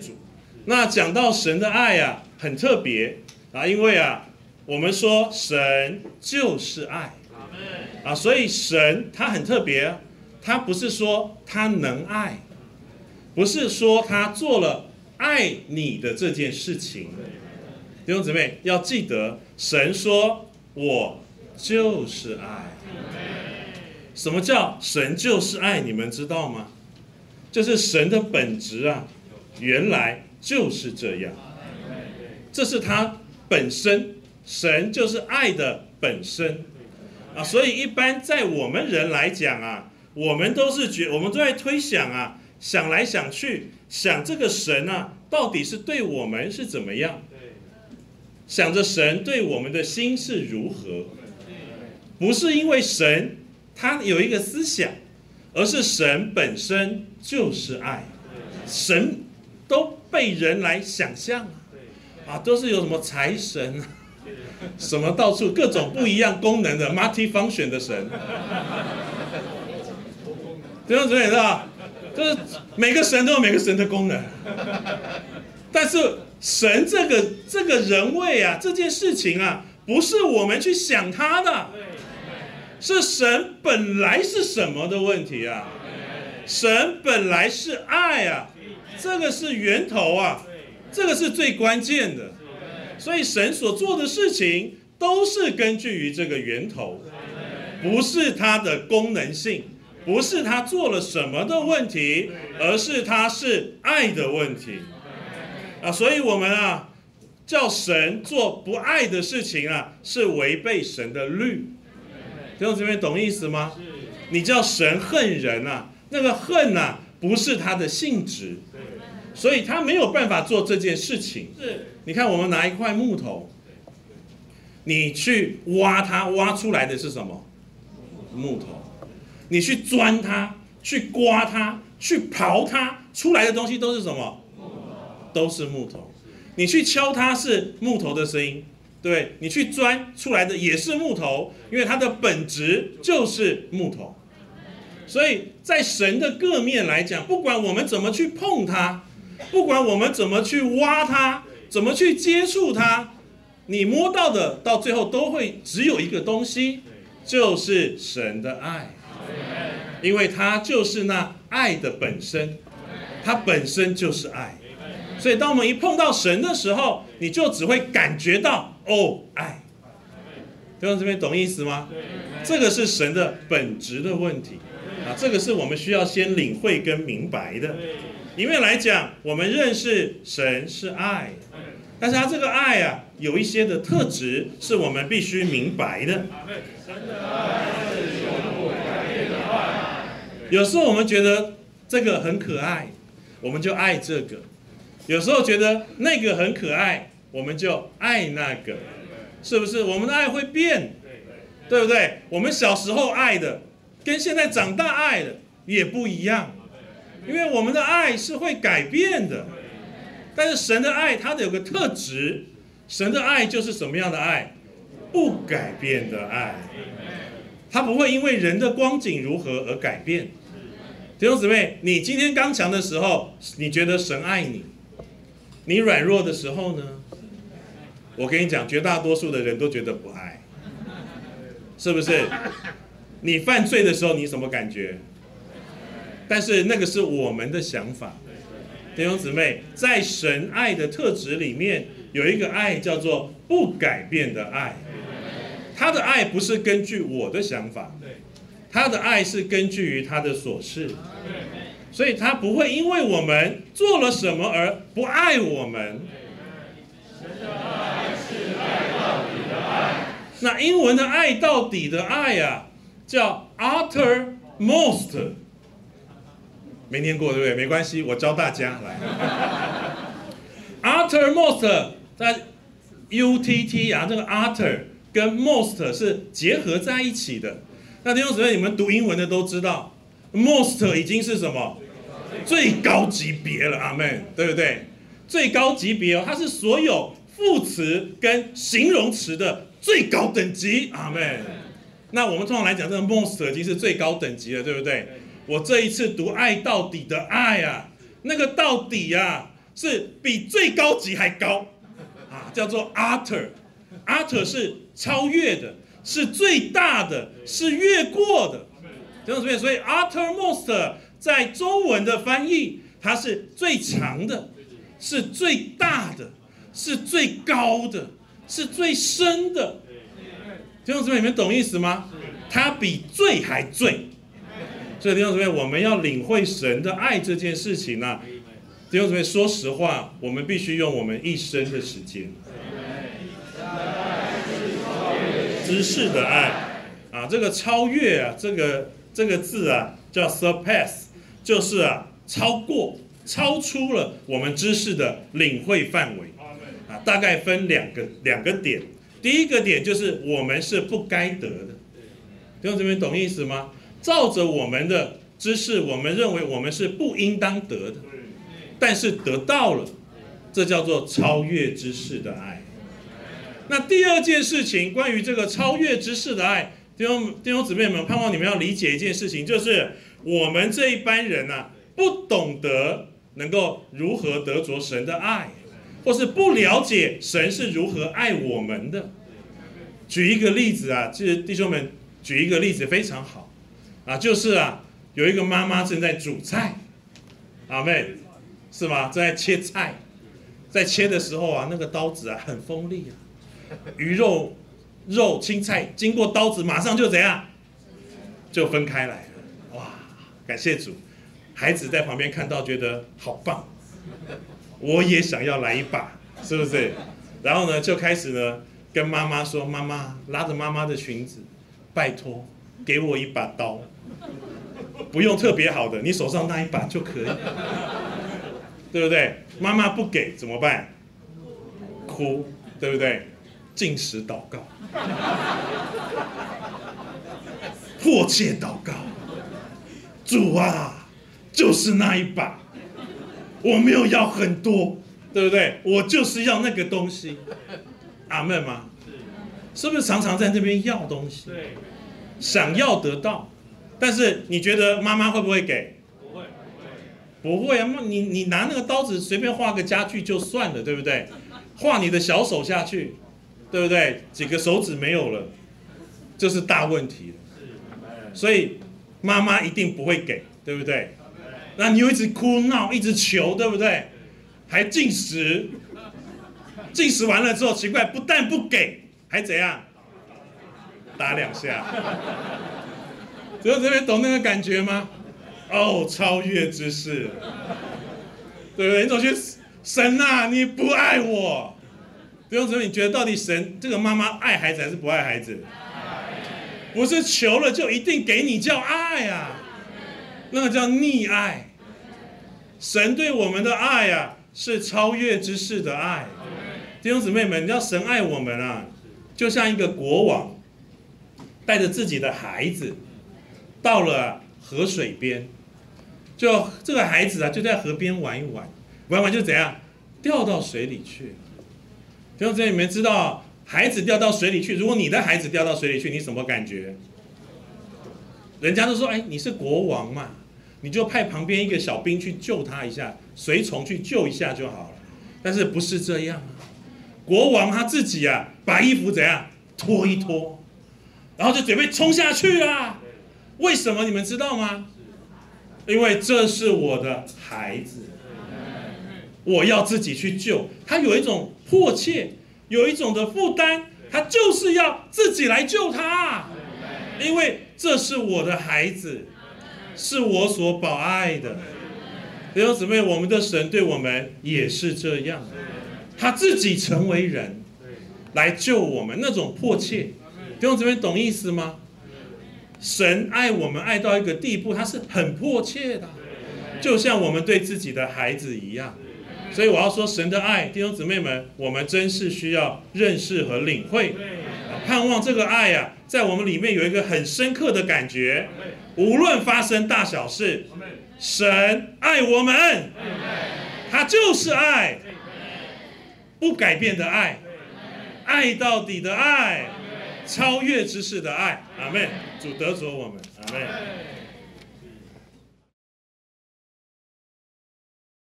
主。那讲到神的爱啊，很特别啊，因为啊，我们说神就是爱啊，所以神他很特别，他不是说他能爱，不是说他做了爱你的这件事情。弟兄姊妹要记得，神说我就是爱。什么叫神就是爱？你们知道吗？就是神的本质啊，原来就是这样。这是他本身，神就是爱的本身啊。所以一般在我们人来讲啊，我们都是觉，我们都在推想啊，想来想去，想这个神啊，到底是对我们是怎么样？想着神对我们的心是如何？不是因为神。他有一个思想，而是神本身就是爱，神都被人来想象啊，都是有什么财神，什么到处各种不一样功能的 multi function 的神，这样子你知道，就是每个神都有每个神的功能，但是神这个这个人位啊，这件事情啊，不是我们去想他的。是神本来是什么的问题啊？神本来是爱啊，这个是源头啊，这个是最关键的。所以神所做的事情都是根据于这个源头，不是它的功能性，不是他做了什么的问题，而是他是爱的问题啊。所以我们啊，叫神做不爱的事情啊，是违背神的律。听众这边，懂意思吗？你叫神恨人啊，那个恨呐，不是它的性质，所以它没有办法做这件事情。是，你看，我们拿一块木头，你去挖它，挖出来的是什么？木头。你去钻它，去刮它，去刨它，出来的东西都是什么？都是木头。你去敲它，是木头的声音。对你去钻出来的也是木头，因为它的本质就是木头。所以在神的各面来讲，不管我们怎么去碰它，不管我们怎么去挖它，怎么去接触它，你摸到的到最后都会只有一个东西，就是神的爱，因为它就是那爱的本身，它本身就是爱。所以当我们一碰到神的时候，你就只会感觉到。哦，爱，弟兄这边懂意思吗？这个是神的本质的问题啊，这个是我们需要先领会跟明白的。因为来讲，我们认识神是爱，但是他这个爱啊，有一些的特质是我们必须明白的。神的爱是永不改变的爱。有时候我们觉得这个很可爱，我们就爱这个；有时候觉得那个很可爱。我们就爱那个，是不是？我们的爱会变，对不对？我们小时候爱的，跟现在长大爱的也不一样，因为我们的爱是会改变的。但是神的爱，它的有个特质，神的爱就是什么样的爱？不改变的爱，它不会因为人的光景如何而改变。弟兄姊妹，你今天刚强的时候，你觉得神爱你；你软弱的时候呢？我跟你讲，绝大多数的人都觉得不爱，是不是？你犯罪的时候，你什么感觉？但是那个是我们的想法，弟兄姊妹，在神爱的特质里面，有一个爱叫做不改变的爱。他的爱不是根据我的想法，他的爱是根据于他的所事，所以他不会因为我们做了什么而不爱我们。神的爱是爱到底的爱那英文的爱到底的爱呀，叫 uttermost，没念过对不对？没关系，我教大家来。uttermost 在 U T T 啊，这个 utter 跟 most 是结合在一起的。那弟兄姊妹，你们读英文的都知道，most 已经是什么最高级别了，阿门，对不对？最高级别哦，它是所有副词跟形容词的。最高等级，阿妹。那我们通常来讲，这个 most 已经是最高等级了，对不对？我这一次读爱到底的爱啊，那个到底啊，是比最高级还高啊，叫做 utter，utter 是超越的，是最大的，是越过的。弟兄姊妹，所以 uttermost 在中文的翻译，它是最长的，是最大的，是最高的，是最深的。弟兄姊妹，你们懂意思吗？它比罪还罪。所以弟兄姊妹，我们要领会神的爱这件事情呢，弟兄姊妹，说实话，我们必须用我们一生的时间。知识的爱啊，这个超越啊，这个这个字啊，叫 surpass，就是啊，超过、超出了我们知识的领会范围。啊，大概分两个两个点。第一个点就是我们是不该得的。弟兄姊妹，懂意思吗？照着我们的知识，我们认为我们是不应当得的，但是得到了，这叫做超越知识的爱。那第二件事情，关于这个超越知识的爱，弟兄弟兄姊妹们，盼望你们要理解一件事情，就是我们这一班人呢，不懂得能够如何得着神的爱，或是不了解神是如何爱我们的。举一个例子啊，其实弟兄们举一个例子非常好。啊，就是啊，有一个妈妈正在煮菜，阿妹，是吗？正在切菜，在切的时候啊，那个刀子啊很锋利啊，鱼肉、肉、青菜经过刀子，马上就怎样，就分开来了。哇，感谢主，孩子在旁边看到觉得好棒，我也想要来一把，是不是？然后呢，就开始呢跟妈妈说：“妈妈，拉着妈妈的裙子，拜托。”给我一把刀，不用特别好的，你手上那一把就可以，对不对？妈妈不给怎么办？哭，对不对？进食祷告，迫切祷告，主啊，就是那一把，我没有要很多，对不对？我就是要那个东西，阿门吗？是不是常常在那边要东西？对。想要得到，但是你觉得妈妈会不会给？不会，不会啊！你你拿那个刀子随便画个家具就算了，对不对？画你的小手下去，对不对？几个手指没有了，这是大问题所以妈妈一定不会给，对不对？那你又一直哭闹，一直求，对不对？还进食，进食完了之后，奇怪，不但不给，还怎样？打两下，只有这边懂那个感觉吗？哦，超越之事，对不对？你总觉得神呐，你不爱我，不用说，你觉得到底神这个妈妈爱孩子还是不爱孩子？不是求了就一定给你叫爱啊，那个叫溺爱。神对我们的爱啊，是超越之事的爱。弟兄姊妹们，你知道神爱我们啊，就像一个国王。带着自己的孩子到了河水边，就这个孩子啊，就在河边玩一玩，玩玩就怎样掉到水里去。弟兄姊妹，你们知道孩子掉到水里去，如果你的孩子掉到水里去，你什么感觉？人家都说，哎，你是国王嘛，你就派旁边一个小兵去救他一下，随从去救一下就好了。但是不是这样啊？国王他自己啊，把衣服怎样脱一脱。然后就准备冲下去啊！为什么你们知道吗？因为这是我的孩子，我要自己去救他。有一种迫切，有一种的负担，他就是要自己来救他。因为这是我的孩子，是我所保爱的。弟兄姊妹，我们的神对我们也是这样，他自己成为人来救我们，那种迫切。弟兄姊妹，懂意思吗？神爱我们爱到一个地步，他是很迫切的，就像我们对自己的孩子一样。所以我要说，神的爱，弟兄姊妹们，我们真是需要认识和领会。盼望这个爱呀，在我们里面有一个很深刻的感觉。无论发生大小事，神爱我们，他就是爱，不改变的爱，爱到底的爱。超越知识的爱，阿妹，主得着我们，阿妹。